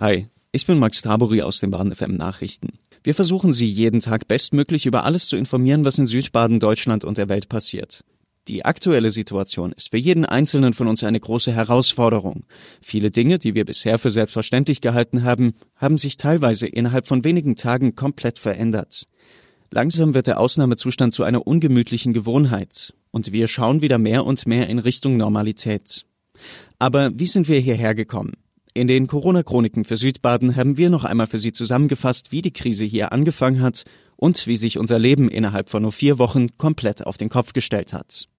Hi, ich bin Max Tabori aus den Baden FM Nachrichten. Wir versuchen Sie jeden Tag bestmöglich über alles zu informieren, was in Südbaden, Deutschland und der Welt passiert. Die aktuelle Situation ist für jeden Einzelnen von uns eine große Herausforderung. Viele Dinge, die wir bisher für selbstverständlich gehalten haben, haben sich teilweise innerhalb von wenigen Tagen komplett verändert. Langsam wird der Ausnahmezustand zu einer ungemütlichen Gewohnheit und wir schauen wieder mehr und mehr in Richtung Normalität. Aber wie sind wir hierher gekommen? In den Corona-Chroniken für Südbaden haben wir noch einmal für Sie zusammengefasst, wie die Krise hier angefangen hat und wie sich unser Leben innerhalb von nur vier Wochen komplett auf den Kopf gestellt hat.